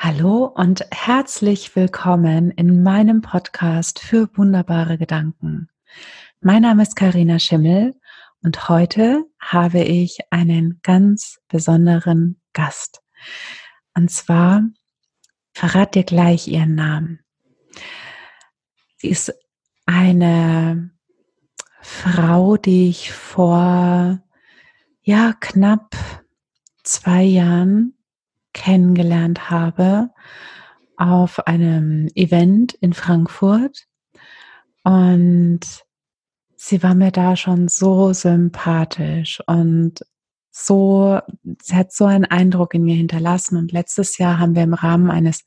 Hallo und herzlich willkommen in meinem Podcast für wunderbare Gedanken. Mein Name ist Karina Schimmel und heute habe ich einen ganz besonderen Gast. Und zwar verrat dir gleich ihren Namen. Sie ist eine Frau, die ich vor ja knapp zwei Jahren kennengelernt habe auf einem Event in Frankfurt. Und sie war mir da schon so sympathisch und so, sie hat so einen Eindruck in mir hinterlassen. Und letztes Jahr haben wir im Rahmen eines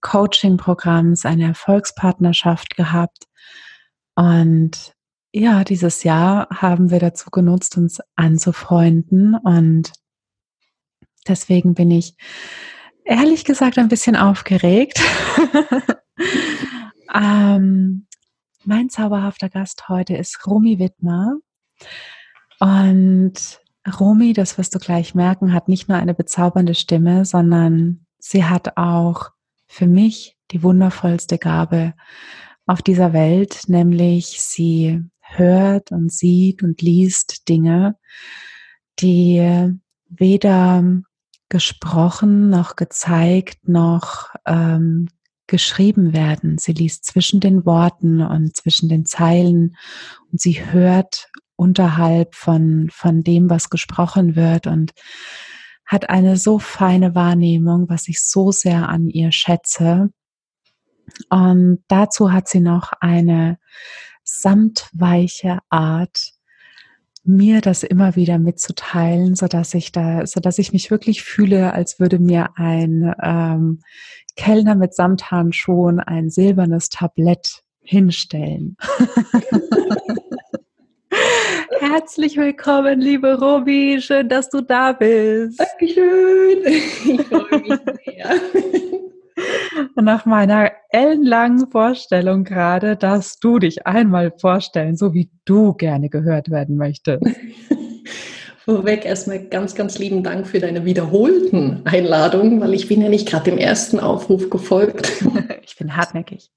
Coaching-Programms eine Erfolgspartnerschaft gehabt. Und ja, dieses Jahr haben wir dazu genutzt, uns anzufreunden und Deswegen bin ich ehrlich gesagt ein bisschen aufgeregt. ähm, mein zauberhafter Gast heute ist Romy Wittmer. Und Romy, das wirst du gleich merken, hat nicht nur eine bezaubernde Stimme, sondern sie hat auch für mich die wundervollste Gabe auf dieser Welt, nämlich sie hört und sieht und liest Dinge, die weder gesprochen, noch gezeigt, noch ähm, geschrieben werden. Sie liest zwischen den Worten und zwischen den Zeilen und sie hört unterhalb von, von dem, was gesprochen wird und hat eine so feine Wahrnehmung, was ich so sehr an ihr schätze. Und dazu hat sie noch eine samtweiche Art, mir das immer wieder mitzuteilen, so dass ich da, so dass ich mich wirklich fühle, als würde mir ein ähm, Kellner mit Samthandschuhen ein silbernes Tablett hinstellen. Herzlich willkommen, liebe Robi. Schön, dass du da bist. Dankeschön. Ich freue mich sehr. Nach meiner ellenlangen Vorstellung gerade, dass du dich einmal vorstellen, so wie du gerne gehört werden möchtest. Vorweg erstmal ganz, ganz lieben Dank für deine wiederholten Einladungen, weil ich bin ja nicht gerade dem ersten Aufruf gefolgt. Ich bin hartnäckig.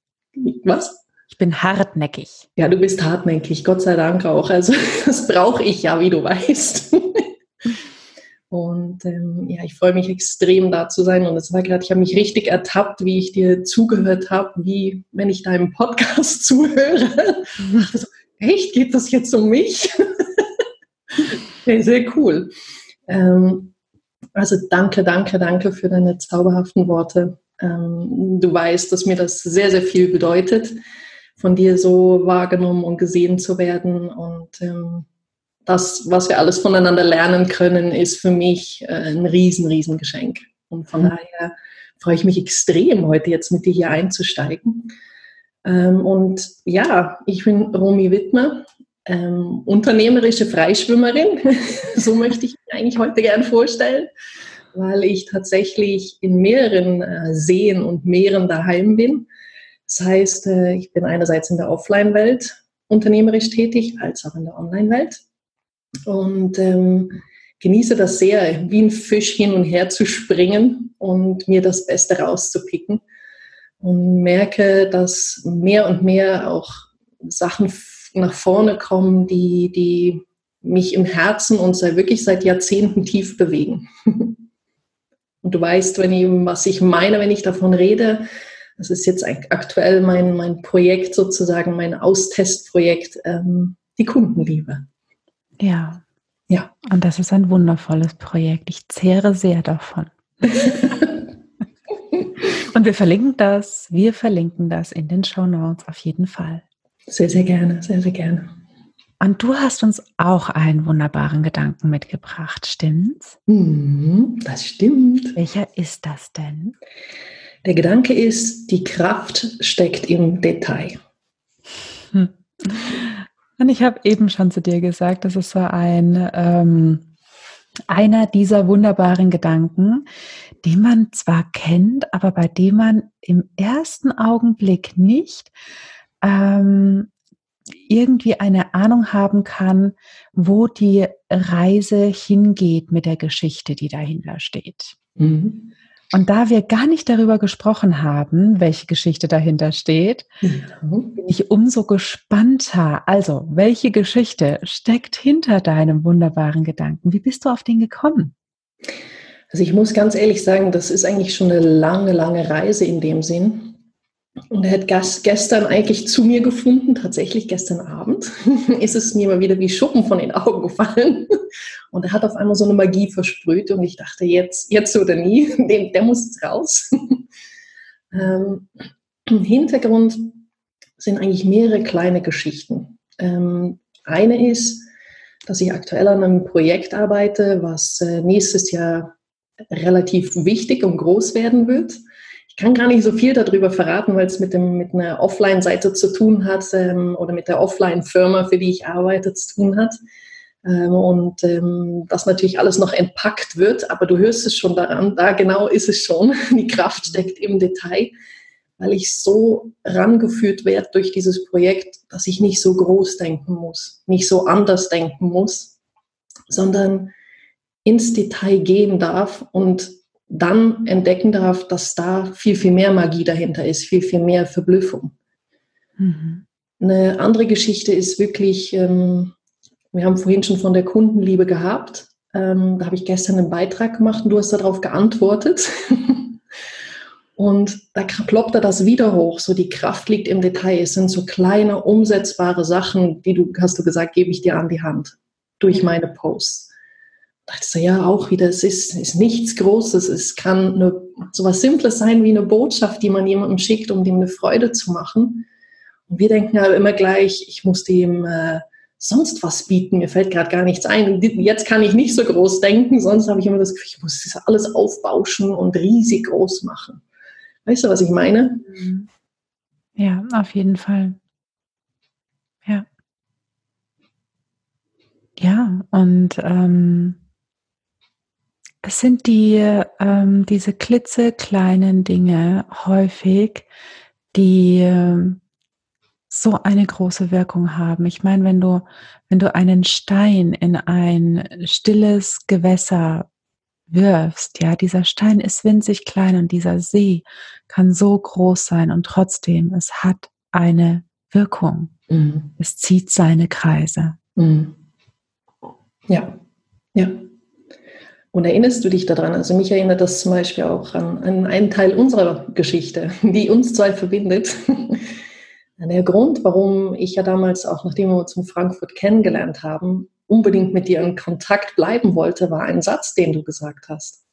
Was? Ich bin hartnäckig. Ja, du bist hartnäckig, Gott sei Dank auch. Also das brauche ich ja, wie du weißt. Und ähm, ja, ich freue mich extrem da zu sein. Und es war gerade, ich habe mich richtig ertappt, wie ich dir zugehört habe, wie wenn ich deinem Podcast zuhöre. Ich so, echt, geht das jetzt um mich? sehr, sehr cool. Ähm, also danke, danke, danke für deine zauberhaften Worte. Ähm, du weißt, dass mir das sehr, sehr viel bedeutet, von dir so wahrgenommen und gesehen zu werden. Und ähm, das, was wir alles voneinander lernen können, ist für mich äh, ein riesen, riesen Geschenk. Und von mhm. daher freue ich mich extrem, heute jetzt mit dir hier einzusteigen. Ähm, und ja, ich bin Romy Wittmer, ähm, unternehmerische Freischwimmerin. so möchte ich mich eigentlich heute gern vorstellen, weil ich tatsächlich in mehreren äh, Seen und Meeren daheim bin. Das heißt, äh, ich bin einerseits in der Offline-Welt unternehmerisch tätig, als auch in der Online-Welt und ähm, genieße das sehr, wie ein Fisch hin und her zu springen und mir das Beste rauszupicken. Und merke, dass mehr und mehr auch Sachen nach vorne kommen, die, die mich im Herzen und sei wirklich seit Jahrzehnten tief bewegen. und du weißt, wenn ich, was ich meine, wenn ich davon rede, das ist jetzt aktuell mein, mein Projekt sozusagen, mein Austestprojekt, ähm, die Kundenliebe. Ja. Ja. Und das ist ein wundervolles Projekt. Ich zehre sehr davon. Und wir verlinken das, wir verlinken das in den Show Notes auf jeden Fall. Sehr, sehr gerne, sehr, sehr gerne. Und du hast uns auch einen wunderbaren Gedanken mitgebracht, stimmt's? Mhm, das stimmt. Welcher ist das denn? Der Gedanke ist, die Kraft steckt im Detail. Hm. Und ich habe eben schon zu dir gesagt, das ist so ein ähm, einer dieser wunderbaren Gedanken, die man zwar kennt, aber bei dem man im ersten Augenblick nicht ähm, irgendwie eine Ahnung haben kann, wo die Reise hingeht mit der Geschichte, die dahinter steht. Mhm. Und da wir gar nicht darüber gesprochen haben, welche Geschichte dahinter steht, ja. bin ich umso gespannter. Also, welche Geschichte steckt hinter deinem wunderbaren Gedanken? Wie bist du auf den gekommen? Also ich muss ganz ehrlich sagen, das ist eigentlich schon eine lange, lange Reise in dem Sinn. Und er hat gestern eigentlich zu mir gefunden, tatsächlich gestern Abend ist es mir mal wieder wie Schuppen von den Augen gefallen. Und er hat auf einmal so eine Magie versprüht und ich dachte, jetzt, jetzt oder nie, der, der muss jetzt raus. ähm, Hintergrund sind eigentlich mehrere kleine Geschichten. Ähm, eine ist, dass ich aktuell an einem Projekt arbeite, was äh, nächstes Jahr relativ wichtig und groß werden wird. Ich kann gar nicht so viel darüber verraten, weil es mit, dem, mit einer Offline-Seite zu tun hat ähm, oder mit der Offline-Firma, für die ich arbeite, zu tun hat. Ähm, und ähm, das natürlich alles noch entpackt wird, aber du hörst es schon daran, da genau ist es schon. Die Kraft steckt im Detail, weil ich so rangeführt werde durch dieses Projekt, dass ich nicht so groß denken muss, nicht so anders denken muss, sondern ins Detail gehen darf und dann entdecken darf, dass da viel, viel mehr Magie dahinter ist, viel, viel mehr Verblüffung. Mhm. Eine andere Geschichte ist wirklich, ähm, wir haben vorhin schon von der Kundenliebe gehabt. Ähm, da habe ich gestern einen Beitrag gemacht und du hast darauf geantwortet. und da ploppt das wieder hoch. So die Kraft liegt im Detail. Es sind so kleine, umsetzbare Sachen, die du, hast du gesagt, gebe ich dir an die Hand durch meine Posts dachte so, ja, auch wieder, es ist, ist nichts Großes. Es kann nur so was Simples sein wie eine Botschaft, die man jemandem schickt, um dem eine Freude zu machen. Und wir denken aber immer gleich, ich muss dem äh, sonst was bieten. Mir fällt gerade gar nichts ein. Jetzt kann ich nicht so groß denken, sonst habe ich immer das Gefühl, ich muss das alles aufbauschen und riesig groß machen. Weißt du, was ich meine? Mhm. Ja, auf jeden Fall. Ja. Ja, und ähm, es sind die, ähm, diese klitzekleinen Dinge häufig, die ähm, so eine große Wirkung haben. Ich meine, wenn du, wenn du einen Stein in ein stilles Gewässer wirfst, ja, dieser Stein ist winzig klein und dieser See kann so groß sein und trotzdem, es hat eine Wirkung. Mhm. Es zieht seine Kreise. Mhm. Ja. Und erinnerst du dich daran? Also mich erinnert das zum Beispiel auch an, an einen Teil unserer Geschichte, die uns zwei verbindet. Der Grund, warum ich ja damals auch, nachdem wir uns in Frankfurt kennengelernt haben, unbedingt mit dir in Kontakt bleiben wollte, war ein Satz, den du gesagt hast.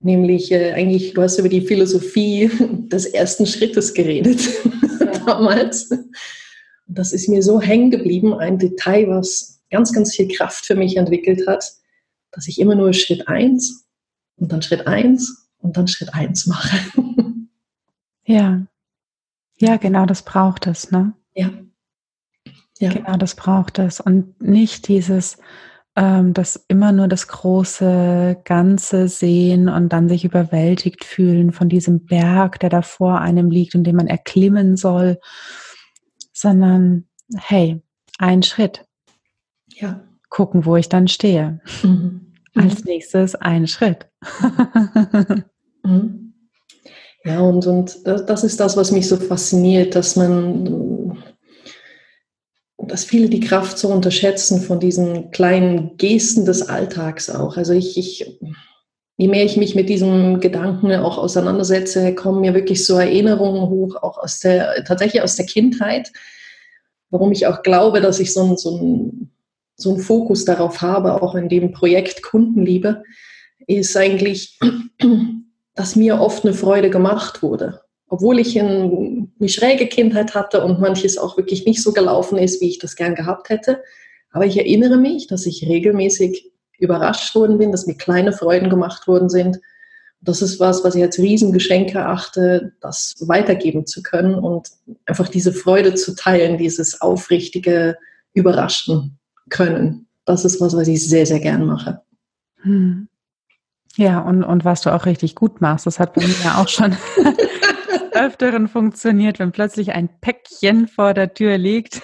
Nämlich äh, eigentlich, du hast über die Philosophie des ersten Schrittes geredet damals. Und das ist mir so hängen geblieben, ein Detail, was ganz, ganz viel Kraft für mich entwickelt hat dass ich immer nur Schritt eins und dann Schritt eins und dann Schritt eins mache. ja. Ja, genau, das braucht es, ne? Ja. ja. Genau, das braucht es. Und nicht dieses, ähm, das immer nur das große Ganze sehen und dann sich überwältigt fühlen von diesem Berg, der da vor einem liegt und den man erklimmen soll, sondern hey, ein Schritt. Ja. Gucken, wo ich dann stehe. Mhm. Als nächstes ein Schritt. Mhm. Ja, und, und das ist das, was mich so fasziniert, dass man, dass viele die Kraft so unterschätzen von diesen kleinen Gesten des Alltags auch. Also ich, ich je mehr ich mich mit diesem Gedanken auch auseinandersetze, kommen mir wirklich so Erinnerungen hoch, auch aus der, tatsächlich aus der Kindheit, warum ich auch glaube, dass ich so ein, so ein so einen Fokus darauf habe, auch in dem Projekt Kundenliebe, ist eigentlich, dass mir oft eine Freude gemacht wurde. Obwohl ich eine schräge Kindheit hatte und manches auch wirklich nicht so gelaufen ist, wie ich das gern gehabt hätte. Aber ich erinnere mich, dass ich regelmäßig überrascht worden bin, dass mir kleine Freuden gemacht worden sind. Das ist was, was ich als Riesengeschenk erachte, das weitergeben zu können und einfach diese Freude zu teilen, dieses aufrichtige Überraschen können. Das ist was, was ich sehr, sehr gern mache. Hm. Ja, und, und was du auch richtig gut machst, das hat bei mir ja auch schon öfteren funktioniert, wenn plötzlich ein Päckchen vor der Tür liegt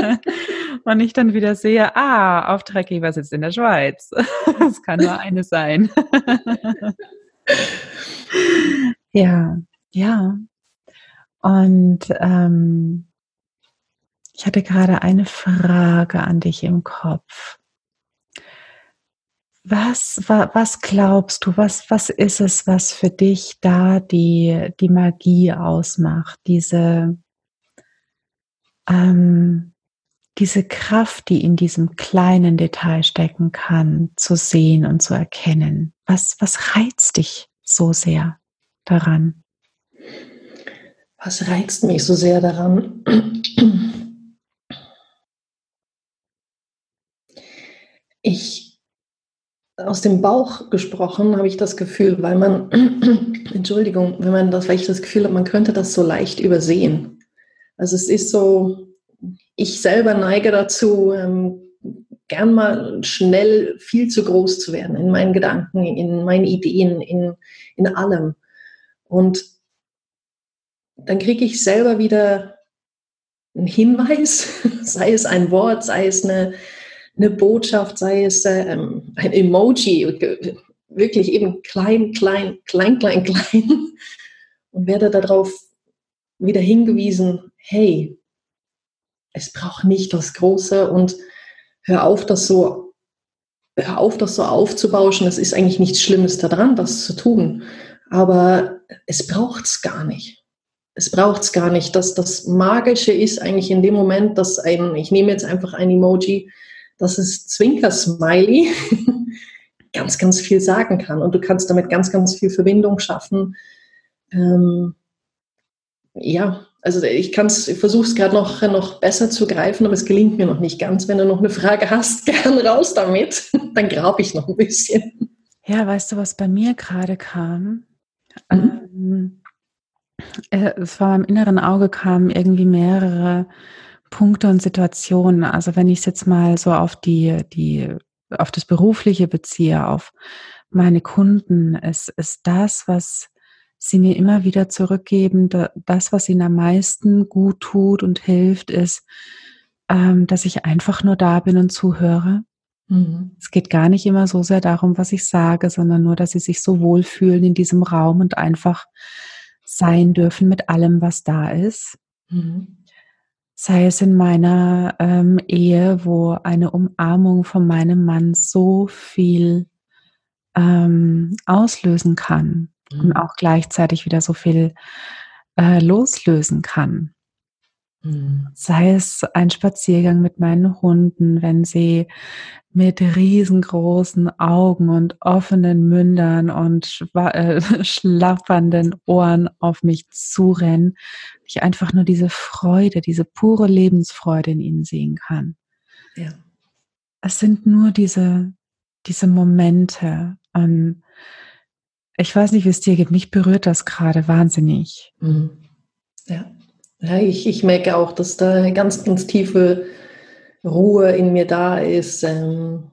und ich dann wieder sehe, ah, Auftraggeber sitzt in der Schweiz. Es kann nur eine sein. ja, ja. Und ähm, ich hatte gerade eine Frage an dich im Kopf. Was, was glaubst du, was, was ist es, was für dich da die, die Magie ausmacht? Diese, ähm, diese Kraft, die in diesem kleinen Detail stecken kann, zu sehen und zu erkennen. Was, was reizt dich so sehr daran? Was reizt mich so sehr daran? Ich aus dem Bauch gesprochen habe ich das Gefühl, weil man, Entschuldigung, wenn man das, weil ich das Gefühl habe, man könnte das so leicht übersehen. Also es ist so, ich selber neige dazu, ähm, gern mal schnell viel zu groß zu werden in meinen Gedanken, in meinen Ideen, in, in allem. Und dann kriege ich selber wieder einen Hinweis, sei es ein Wort, sei es eine, eine Botschaft, sei es ähm, ein Emoji, wirklich eben klein, klein, klein, klein, klein und werde darauf wieder hingewiesen, hey, es braucht nicht das Große und hör auf, das so, hör auf, das so aufzubauschen. Es ist eigentlich nichts Schlimmes daran, das zu tun. Aber es braucht es gar nicht. Es braucht es gar nicht. Das, das Magische ist eigentlich in dem Moment, dass ein, ich nehme jetzt einfach ein Emoji, dass es Zwinker-Smiley ganz, ganz viel sagen kann. Und du kannst damit ganz, ganz viel Verbindung schaffen. Ähm, ja, also ich kann es, ich versuche es gerade noch, noch besser zu greifen, aber es gelingt mir noch nicht ganz. Wenn du noch eine Frage hast, gern raus damit. Dann grabe ich noch ein bisschen. Ja, weißt du, was bei mir gerade kam? Mhm. Ähm, äh, vor meinem inneren Auge kamen irgendwie mehrere Punkte und Situationen. Also wenn ich es jetzt mal so auf die, die, auf das Berufliche beziehe, auf meine Kunden, es ist das, was sie mir immer wieder zurückgeben, das, was ihnen am meisten gut tut und hilft, ist, ähm, dass ich einfach nur da bin und zuhöre. Mhm. Es geht gar nicht immer so sehr darum, was ich sage, sondern nur, dass sie sich so wohlfühlen in diesem Raum und einfach sein dürfen mit allem, was da ist. Mhm sei es in meiner ähm, Ehe, wo eine Umarmung von meinem Mann so viel ähm, auslösen kann mhm. und auch gleichzeitig wieder so viel äh, loslösen kann. Sei es ein Spaziergang mit meinen Hunden, wenn sie mit riesengroßen Augen und offenen Mündern und äh, schlappernden Ohren auf mich zurennen, ich einfach nur diese Freude, diese pure Lebensfreude in ihnen sehen kann. Ja. Es sind nur diese, diese Momente. Ähm, ich weiß nicht, wie es dir geht. Mich berührt das gerade wahnsinnig. Mhm. Ja. Ja ich, ich merke auch, dass da eine ganz, ganz tiefe Ruhe in mir da ist. Ähm,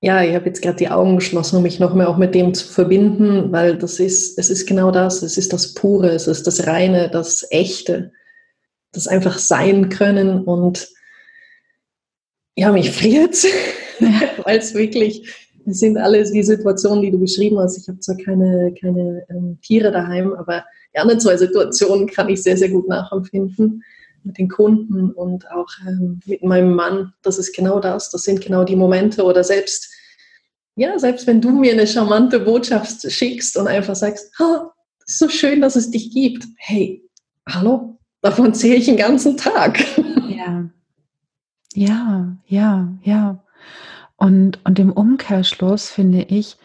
ja, ich habe jetzt gerade die Augen geschlossen, um mich noch mehr auch mit dem zu verbinden, weil das ist, es ist genau das, es ist das Pure, es ist das Reine, das Echte, das einfach sein können und ja, mich friert, weil es wirklich, es sind alles die Situationen, die du beschrieben hast. Ich habe zwar keine, keine ähm, Tiere daheim, aber anderen zwei Situationen kann ich sehr, sehr gut nachempfinden mit den Kunden und auch ähm, mit meinem Mann. Das ist genau das. Das sind genau die Momente oder selbst, ja, selbst wenn du mir eine charmante Botschaft schickst und einfach sagst, ha, ist so schön, dass es dich gibt. Hey, hallo, davon zähle ich den ganzen Tag. Ja, ja, ja, ja. Und, und im Umkehrschluss finde ich,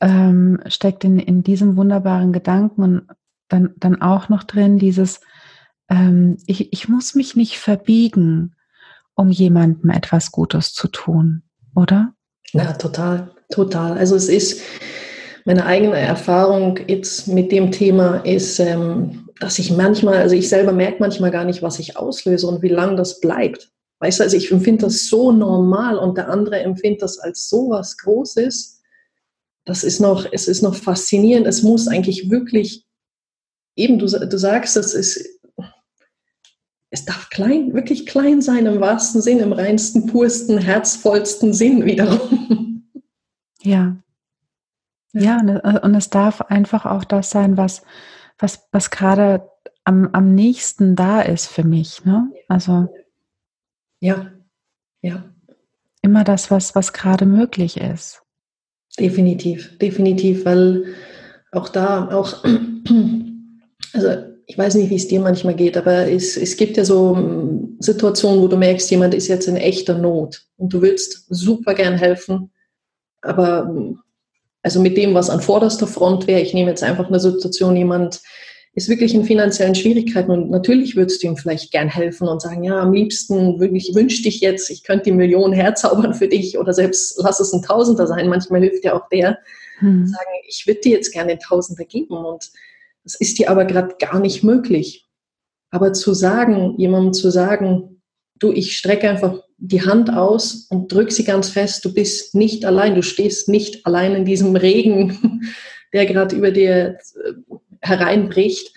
ähm, steckt in, in diesem wunderbaren Gedanken dann, dann auch noch drin, dieses, ähm, ich, ich muss mich nicht verbiegen, um jemandem etwas Gutes zu tun, oder? Ja, total, total. Also es ist meine eigene Erfahrung jetzt mit dem Thema ist, ähm, dass ich manchmal, also ich selber merke manchmal gar nicht, was ich auslöse und wie lange das bleibt. Weißt du, also ich empfinde das so normal und der andere empfindet das als so was Großes. Das ist noch, es ist noch faszinierend. Es muss eigentlich wirklich, eben du, du sagst, es ist es darf klein, wirklich klein sein im wahrsten Sinn, im reinsten, pursten, herzvollsten Sinn wiederum. Ja. Ja, und, äh, und es darf einfach auch das sein, was, was, was gerade am, am nächsten da ist für mich. Ne? Also ja, ja. Immer das, was, was gerade möglich ist. Definitiv, definitiv, weil auch da, auch, also ich weiß nicht, wie es dir manchmal geht, aber es, es gibt ja so hm, Situationen, wo du merkst, jemand ist jetzt in echter Not und du willst super gern helfen, aber hm, also mit dem, was an vorderster Front wäre, ich nehme jetzt einfach eine Situation, jemand ist wirklich in finanziellen Schwierigkeiten und natürlich würdest du ihm vielleicht gern helfen und sagen, ja, am liebsten wirklich wünschte ich jetzt, ich könnte die Millionen herzaubern für dich oder selbst lass es ein Tausender sein. Manchmal hilft ja auch der, hm. sagen, ich würde dir jetzt gerne den Tausender geben und das ist dir aber gerade gar nicht möglich. Aber zu sagen, jemandem zu sagen, du, ich strecke einfach die Hand aus und drück sie ganz fest, du bist nicht allein, du stehst nicht allein in diesem Regen, der gerade über dir äh, hereinbricht,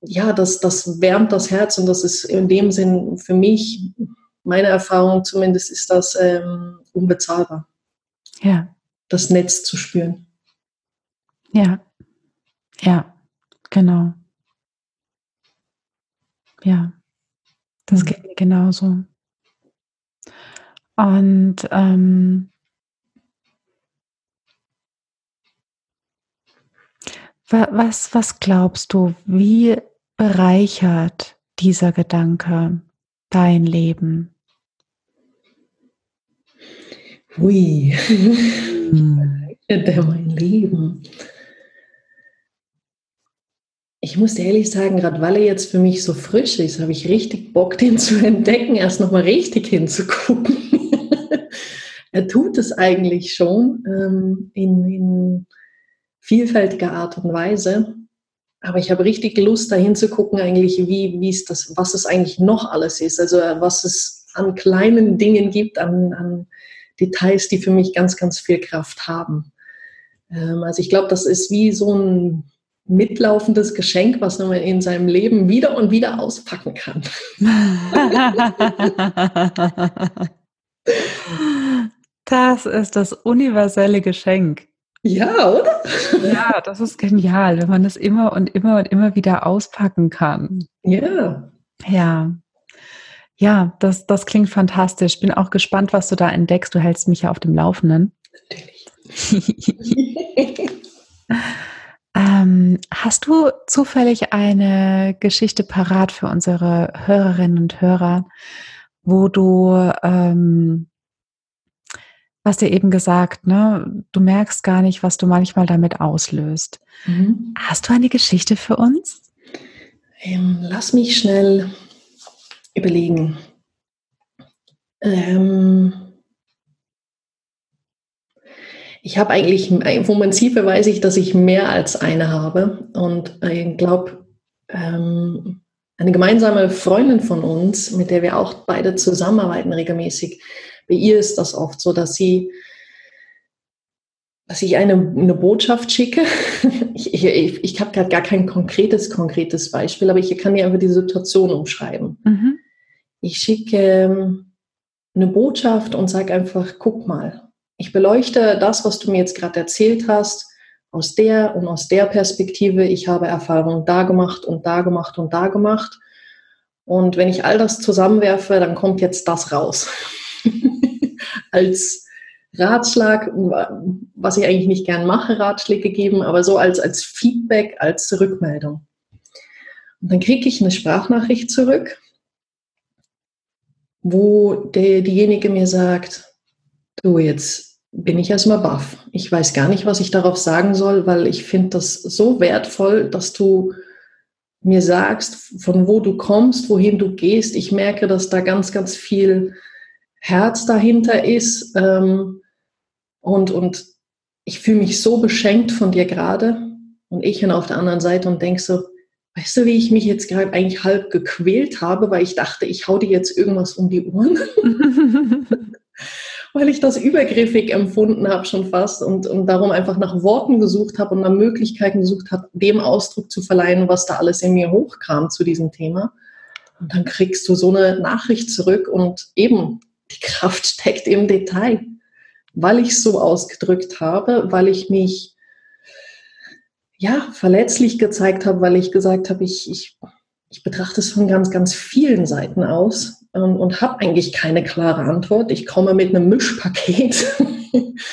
ja, das, das wärmt das Herz und das ist in dem Sinn für mich, meine Erfahrung zumindest, ist das ähm, unbezahlbar. Ja. Das Netz zu spüren. Ja, ja, genau. Ja, das mhm. geht mir genauso. Und ähm, Was, was glaubst du, wie bereichert dieser Gedanke dein Leben? Hui, hm. der mein Leben. Ich muss dir ehrlich sagen, gerade weil er jetzt für mich so frisch ist, habe ich richtig Bock, den zu entdecken, erst nochmal richtig hinzugucken. er tut es eigentlich schon ähm, in, in vielfältiger Art und Weise. Aber ich habe richtig Lust, dahin zu gucken, eigentlich, wie, wie ist das, was es eigentlich noch alles ist. Also was es an kleinen Dingen gibt, an, an Details, die für mich ganz, ganz viel Kraft haben. Ähm, also ich glaube, das ist wie so ein mitlaufendes Geschenk, was man in seinem Leben wieder und wieder auspacken kann. Das ist das universelle Geschenk. Ja, oder? Ja, das ist genial, wenn man das immer und immer und immer wieder auspacken kann. Ja. Ja. Ja, das, das klingt fantastisch. Bin auch gespannt, was du da entdeckst. Du hältst mich ja auf dem Laufenden. Natürlich. ähm, hast du zufällig eine Geschichte parat für unsere Hörerinnen und Hörer, wo du ähm, hast ja eben gesagt, ne, du merkst gar nicht, was du manchmal damit auslöst. Mhm. Hast du eine Geschichte für uns? Ähm, lass mich schnell überlegen. Ähm, ich habe eigentlich, vom Prinzip weiß ich, dass ich mehr als eine habe und ich glaube, ähm, eine gemeinsame Freundin von uns, mit der wir auch beide zusammenarbeiten regelmäßig, bei ihr ist das oft so, dass sie, dass ich eine, eine Botschaft schicke. Ich, ich, ich habe gerade gar kein konkretes, konkretes Beispiel, aber ich kann dir einfach die Situation umschreiben. Mhm. Ich schicke ähm, eine Botschaft und sage einfach, guck mal, ich beleuchte das, was du mir jetzt gerade erzählt hast, aus der und aus der Perspektive. Ich habe Erfahrungen da gemacht und da gemacht und da gemacht. Und wenn ich all das zusammenwerfe, dann kommt jetzt das raus. als Ratschlag, was ich eigentlich nicht gern mache, Ratschläge geben, aber so als, als Feedback, als Rückmeldung. Und dann kriege ich eine Sprachnachricht zurück, wo der, diejenige mir sagt, du, jetzt bin ich erstmal baff. Ich weiß gar nicht, was ich darauf sagen soll, weil ich finde das so wertvoll, dass du mir sagst, von wo du kommst, wohin du gehst. Ich merke, dass da ganz, ganz viel Herz dahinter ist. Ähm, und, und ich fühle mich so beschenkt von dir gerade. Und ich bin auf der anderen Seite und denke so, weißt du, wie ich mich jetzt gerade eigentlich halb gequält habe, weil ich dachte, ich hau dir jetzt irgendwas um die Ohren. weil ich das übergriffig empfunden habe schon fast und, und darum einfach nach Worten gesucht habe und nach Möglichkeiten gesucht habe, dem Ausdruck zu verleihen, was da alles in mir hochkam zu diesem Thema. Und dann kriegst du so eine Nachricht zurück und eben die Kraft steckt im Detail. weil ich es so ausgedrückt habe, weil ich mich ja verletzlich gezeigt habe, weil ich gesagt habe, ich, ich, ich betrachte es von ganz, ganz vielen Seiten aus und, und habe eigentlich keine klare Antwort. Ich komme mit einem Mischpaket.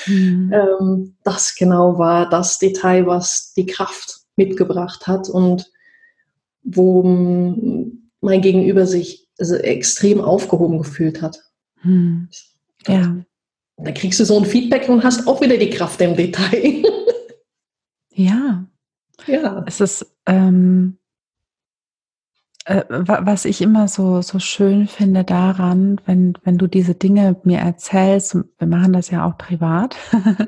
Mhm. ähm, das genau war das Detail, was die Kraft mitgebracht hat und wo mein Gegenüber sich also extrem aufgehoben gefühlt hat. Mhm. Ja. Da kriegst du so ein Feedback und hast auch wieder die Kraft im Detail. ja. Ja. Es ist, ähm, äh, was ich immer so, so schön finde daran, wenn, wenn du diese Dinge mir erzählst, wir machen das ja auch privat, mhm.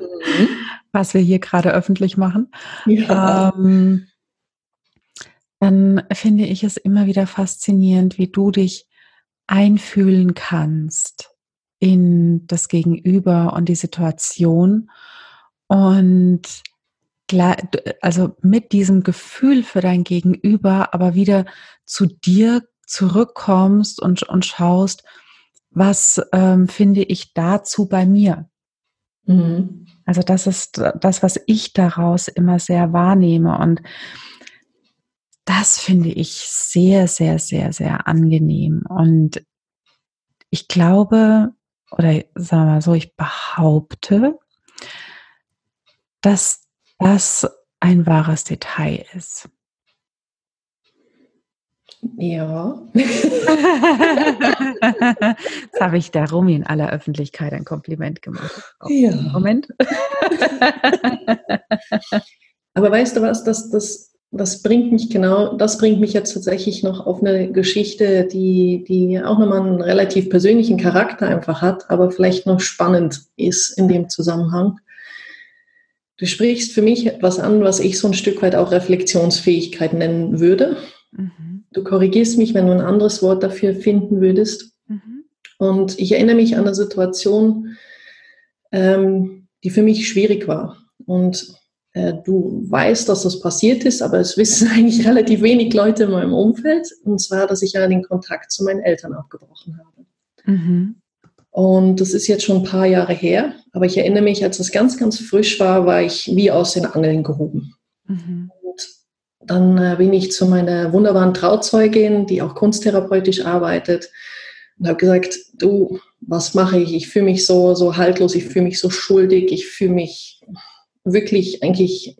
was wir hier gerade öffentlich machen, ja. ähm, dann finde ich es immer wieder faszinierend, wie du dich einfühlen kannst in das Gegenüber und die Situation und also mit diesem Gefühl für dein Gegenüber, aber wieder zu dir zurückkommst und, und schaust, was ähm, finde ich dazu bei mir. Mhm. Also das ist das, was ich daraus immer sehr wahrnehme. Und das finde ich sehr, sehr, sehr, sehr angenehm. Und ich glaube, oder sagen wir mal so, ich behaupte, dass das ein wahres Detail ist. Ja. Jetzt habe ich der Rumi in aller Öffentlichkeit ein Kompliment gemacht. ja. Moment. Aber weißt du was, das, das, das bringt mich genau, das bringt mich jetzt tatsächlich noch auf eine Geschichte, die, die auch nochmal einen relativ persönlichen Charakter einfach hat, aber vielleicht noch spannend ist in dem Zusammenhang. Du sprichst für mich etwas an, was ich so ein Stück weit auch Reflexionsfähigkeit nennen würde. Mhm. Du korrigierst mich, wenn du ein anderes Wort dafür finden würdest. Mhm. Und ich erinnere mich an eine Situation, ähm, die für mich schwierig war. Und äh, du weißt, dass das passiert ist, aber es wissen eigentlich relativ wenig Leute in meinem Umfeld. Und zwar, dass ich ja den Kontakt zu meinen Eltern abgebrochen habe. Mhm. Und das ist jetzt schon ein paar Jahre her. Aber ich erinnere mich, als es ganz, ganz frisch war, war ich wie aus den Angeln gehoben. Mhm. Und dann äh, bin ich zu meiner wunderbaren Trauzeugin, die auch kunsttherapeutisch arbeitet, und habe gesagt, du, was mache ich? Ich fühle mich so, so haltlos, ich fühle mich so schuldig, ich fühle mich wirklich eigentlich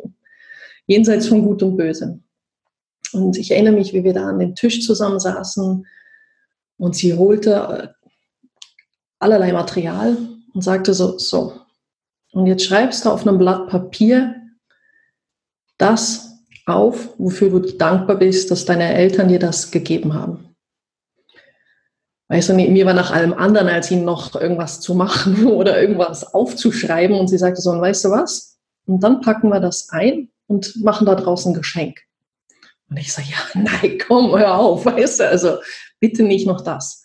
jenseits von Gut und Böse. Und ich erinnere mich, wie wir da an dem Tisch zusammensaßen und sie holte allerlei Material und sagte so, so, und jetzt schreibst du auf einem Blatt Papier das auf, wofür du dankbar bist, dass deine Eltern dir das gegeben haben. Weißt du, mir war nach allem anderen, als ihnen noch irgendwas zu machen oder irgendwas aufzuschreiben. Und sie sagte so, und weißt du was? Und dann packen wir das ein und machen da draußen ein Geschenk. Und ich sage, ja, nein, komm, hör auf, weißt du, also bitte nicht noch das.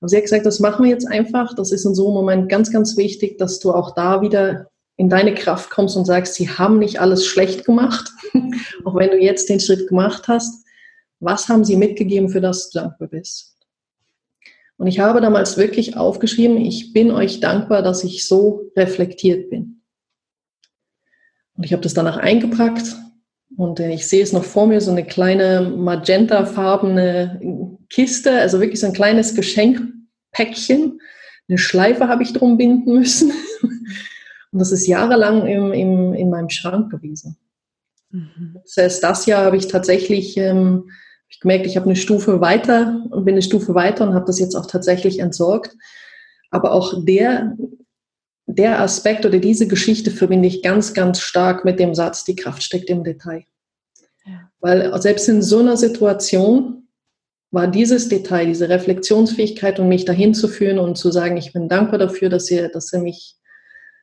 Aber sie hat gesagt, das machen wir jetzt einfach. Das ist in so einem Moment ganz, ganz wichtig, dass du auch da wieder in deine Kraft kommst und sagst, sie haben nicht alles schlecht gemacht, auch wenn du jetzt den Schritt gemacht hast. Was haben sie mitgegeben, für das du dankbar bist? Und ich habe damals wirklich aufgeschrieben, ich bin euch dankbar, dass ich so reflektiert bin. Und ich habe das danach eingepackt und ich sehe es noch vor mir, so eine kleine magentafarbene Kiste, also wirklich so ein kleines Geschenkpäckchen. Eine Schleife habe ich drum binden müssen. Und das ist jahrelang im, im, in meinem Schrank gewesen. Mhm. Das heißt, das Jahr habe ich tatsächlich ähm, ich gemerkt, ich habe eine Stufe weiter und bin eine Stufe weiter und habe das jetzt auch tatsächlich entsorgt. Aber auch der, der Aspekt oder diese Geschichte verbinde ich ganz, ganz stark mit dem Satz, die Kraft steckt im Detail. Ja. Weil selbst in so einer Situation war dieses Detail, diese Reflexionsfähigkeit, um mich dahin zu führen und zu sagen, ich bin dankbar dafür, dass ihr, dass ihr mich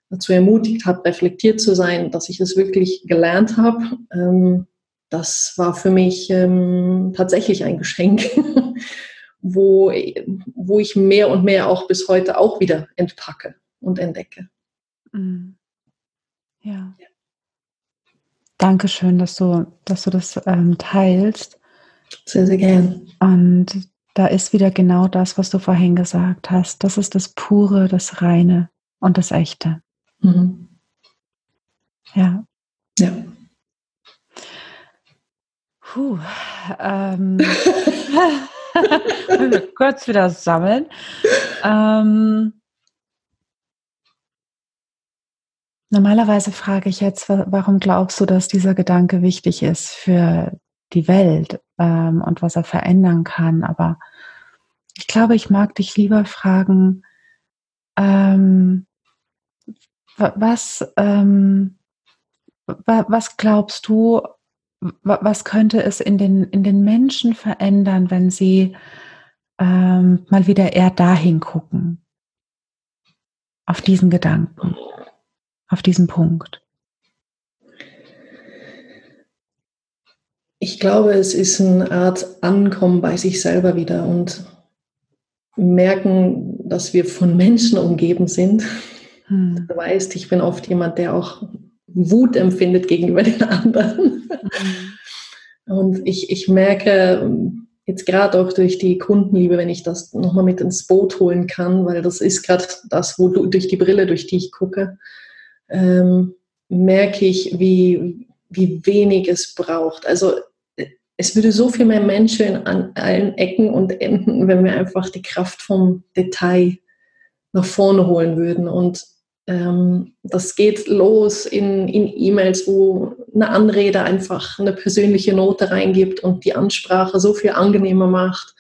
dazu ermutigt habt, reflektiert zu sein, dass ich es wirklich gelernt habe. Ähm, das war für mich ähm, tatsächlich ein Geschenk, wo, wo ich mehr und mehr auch bis heute auch wieder entpacke und entdecke. Mhm. Ja. ja. Dankeschön, dass du, dass du das ähm, teilst. Sehr, sehr gern. Und da ist wieder genau das, was du vorhin gesagt hast. Das ist das Pure, das Reine und das Echte. Mhm. Ja. Ja. Puh. Ähm, kurz wieder sammeln. Ähm, normalerweise frage ich jetzt, warum glaubst du, dass dieser Gedanke wichtig ist für die Welt ähm, und was er verändern kann? Aber ich glaube, ich mag dich lieber fragen, ähm, was, ähm, was glaubst du, was könnte es in den, in den Menschen verändern, wenn sie ähm, mal wieder eher dahin gucken? Auf diesen Gedanken, auf diesen Punkt. Ich glaube, es ist eine Art Ankommen bei sich selber wieder und merken, dass wir von Menschen umgeben sind. Hm. Du weißt, ich bin oft jemand, der auch Wut empfindet gegenüber den anderen. Mhm. Und ich, ich merke jetzt gerade auch durch die Kundenliebe, wenn ich das nochmal mit ins Boot holen kann, weil das ist gerade das, wo du, durch die Brille, durch die ich gucke, ähm, merke ich, wie, wie wenig es braucht. Also es würde so viel mehr Menschen an allen Ecken und Enden, wenn wir einfach die Kraft vom Detail nach vorne holen würden. Und ähm, das geht los in, in E-Mails, wo eine Anrede einfach eine persönliche Note reingibt und die Ansprache so viel angenehmer macht.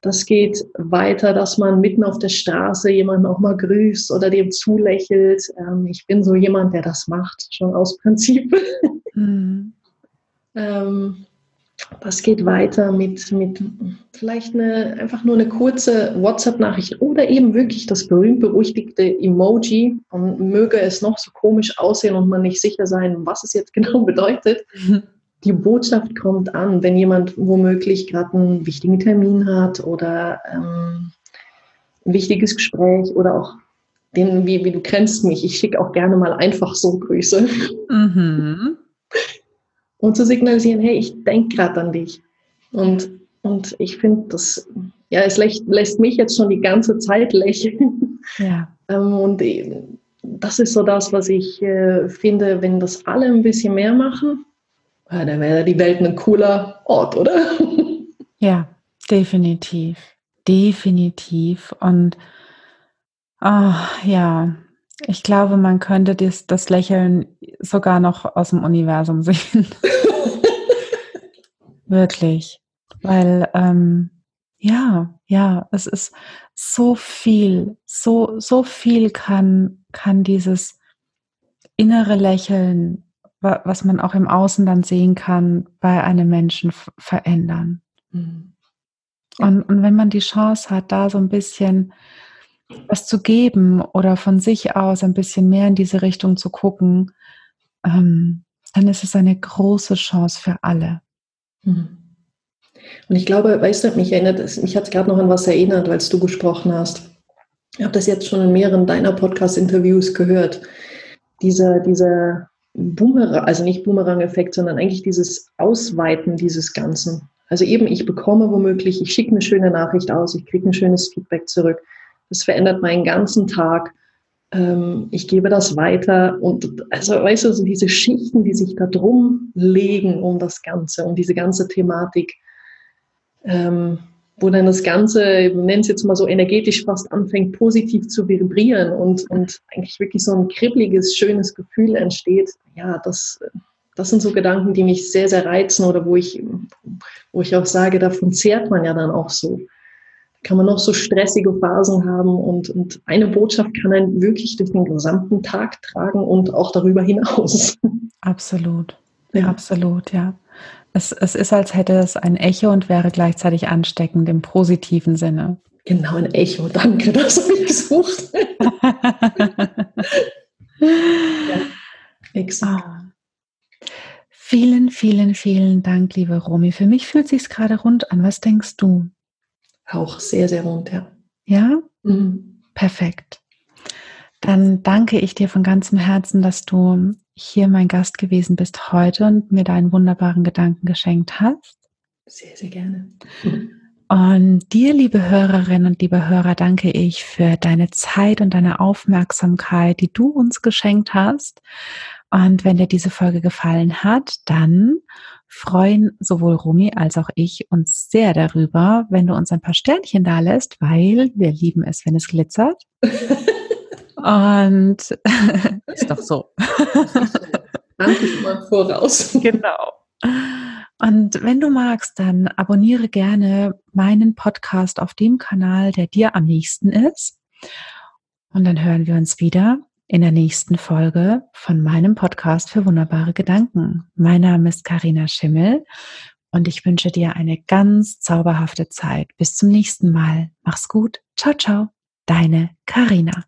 Das geht weiter, dass man mitten auf der Straße jemanden auch mal grüßt oder dem zulächelt. Ähm, ich bin so jemand, der das macht, schon aus Prinzip. Mhm. ähm, das geht weiter mit, mit vielleicht eine, einfach nur eine kurze WhatsApp-Nachricht oder eben wirklich das berühmt-berüchtigte Emoji und möge es noch so komisch aussehen und man nicht sicher sein, was es jetzt genau bedeutet. Die Botschaft kommt an, wenn jemand womöglich gerade einen wichtigen Termin hat oder ähm, ein wichtiges Gespräch oder auch den, wie, wie du kennst mich, ich schicke auch gerne mal einfach so Grüße. Mhm und zu signalisieren, hey, ich denke gerade an dich. Und, und ich finde, das, ja, es lässt, lässt, mich jetzt schon die ganze Zeit lächeln. Ja. Ähm, und das ist so das, was ich äh, finde, wenn das alle ein bisschen mehr machen, ja, dann wäre die Welt ein cooler Ort, oder? Ja, definitiv. Definitiv. Und oh, ja, ich glaube, man könnte das, das Lächeln sogar noch aus dem Universum sehen. Wirklich. Weil, ähm, ja, ja, es ist so viel, so, so viel kann, kann dieses innere Lächeln, was man auch im Außen dann sehen kann, bei einem Menschen verändern. Mhm. Und, und wenn man die Chance hat, da so ein bisschen was zu geben oder von sich aus ein bisschen mehr in diese Richtung zu gucken, ähm, dann ist es eine große Chance für alle. Mhm. Und ich glaube, weißt du, mich erinnert, mich hat es gerade noch an was erinnert, als du gesprochen hast. Ich habe das jetzt schon in mehreren deiner Podcast-Interviews gehört. Dieser, dieser Boomerang, also nicht Boomerang-Effekt, sondern eigentlich dieses Ausweiten dieses Ganzen. Also eben, ich bekomme womöglich, ich schicke eine schöne Nachricht aus, ich kriege ein schönes Feedback zurück. Das verändert meinen ganzen Tag. Ähm, ich gebe das weiter und also weißt du, so diese Schichten, die sich da drum legen um das Ganze, um diese ganze Thematik, ähm, wo dann das Ganze, nennen es jetzt mal so energetisch fast anfängt, positiv zu vibrieren und, und eigentlich wirklich so ein kribbeliges, schönes Gefühl entsteht. Ja, das, das sind so Gedanken, die mich sehr, sehr reizen oder wo ich, wo ich auch sage, davon zehrt man ja dann auch so kann man noch so stressige Phasen haben und, und eine Botschaft kann einen wirklich durch den gesamten Tag tragen und auch darüber hinaus. Absolut, ja. absolut, ja. Es, es ist, als hätte es ein Echo und wäre gleichzeitig ansteckend im positiven Sinne. Genau, ein Echo, danke, das habe ich gesucht. ja, exakt. Ah. Vielen, vielen, vielen Dank, liebe Romy. Für mich fühlt sich gerade rund an. Was denkst du? Auch sehr, sehr rund, ja. Ja? Mhm. Perfekt. Dann danke ich dir von ganzem Herzen, dass du hier mein Gast gewesen bist heute und mir deinen wunderbaren Gedanken geschenkt hast. Sehr, sehr gerne. Und dir, liebe Hörerinnen und liebe Hörer, danke ich für deine Zeit und deine Aufmerksamkeit, die du uns geschenkt hast. Und wenn dir diese Folge gefallen hat, dann freuen sowohl Rumi als auch ich uns sehr darüber, wenn du uns ein paar Sternchen da lässt, weil wir lieben es, wenn es glitzert. Und ist doch so. Danke schon mal voraus. Genau. Und wenn du magst, dann abonniere gerne meinen Podcast auf dem Kanal, der dir am nächsten ist. Und dann hören wir uns wieder in der nächsten Folge von meinem Podcast für wunderbare Gedanken. Mein Name ist Karina Schimmel und ich wünsche dir eine ganz zauberhafte Zeit. Bis zum nächsten Mal. Mach's gut. Ciao, ciao. Deine Karina.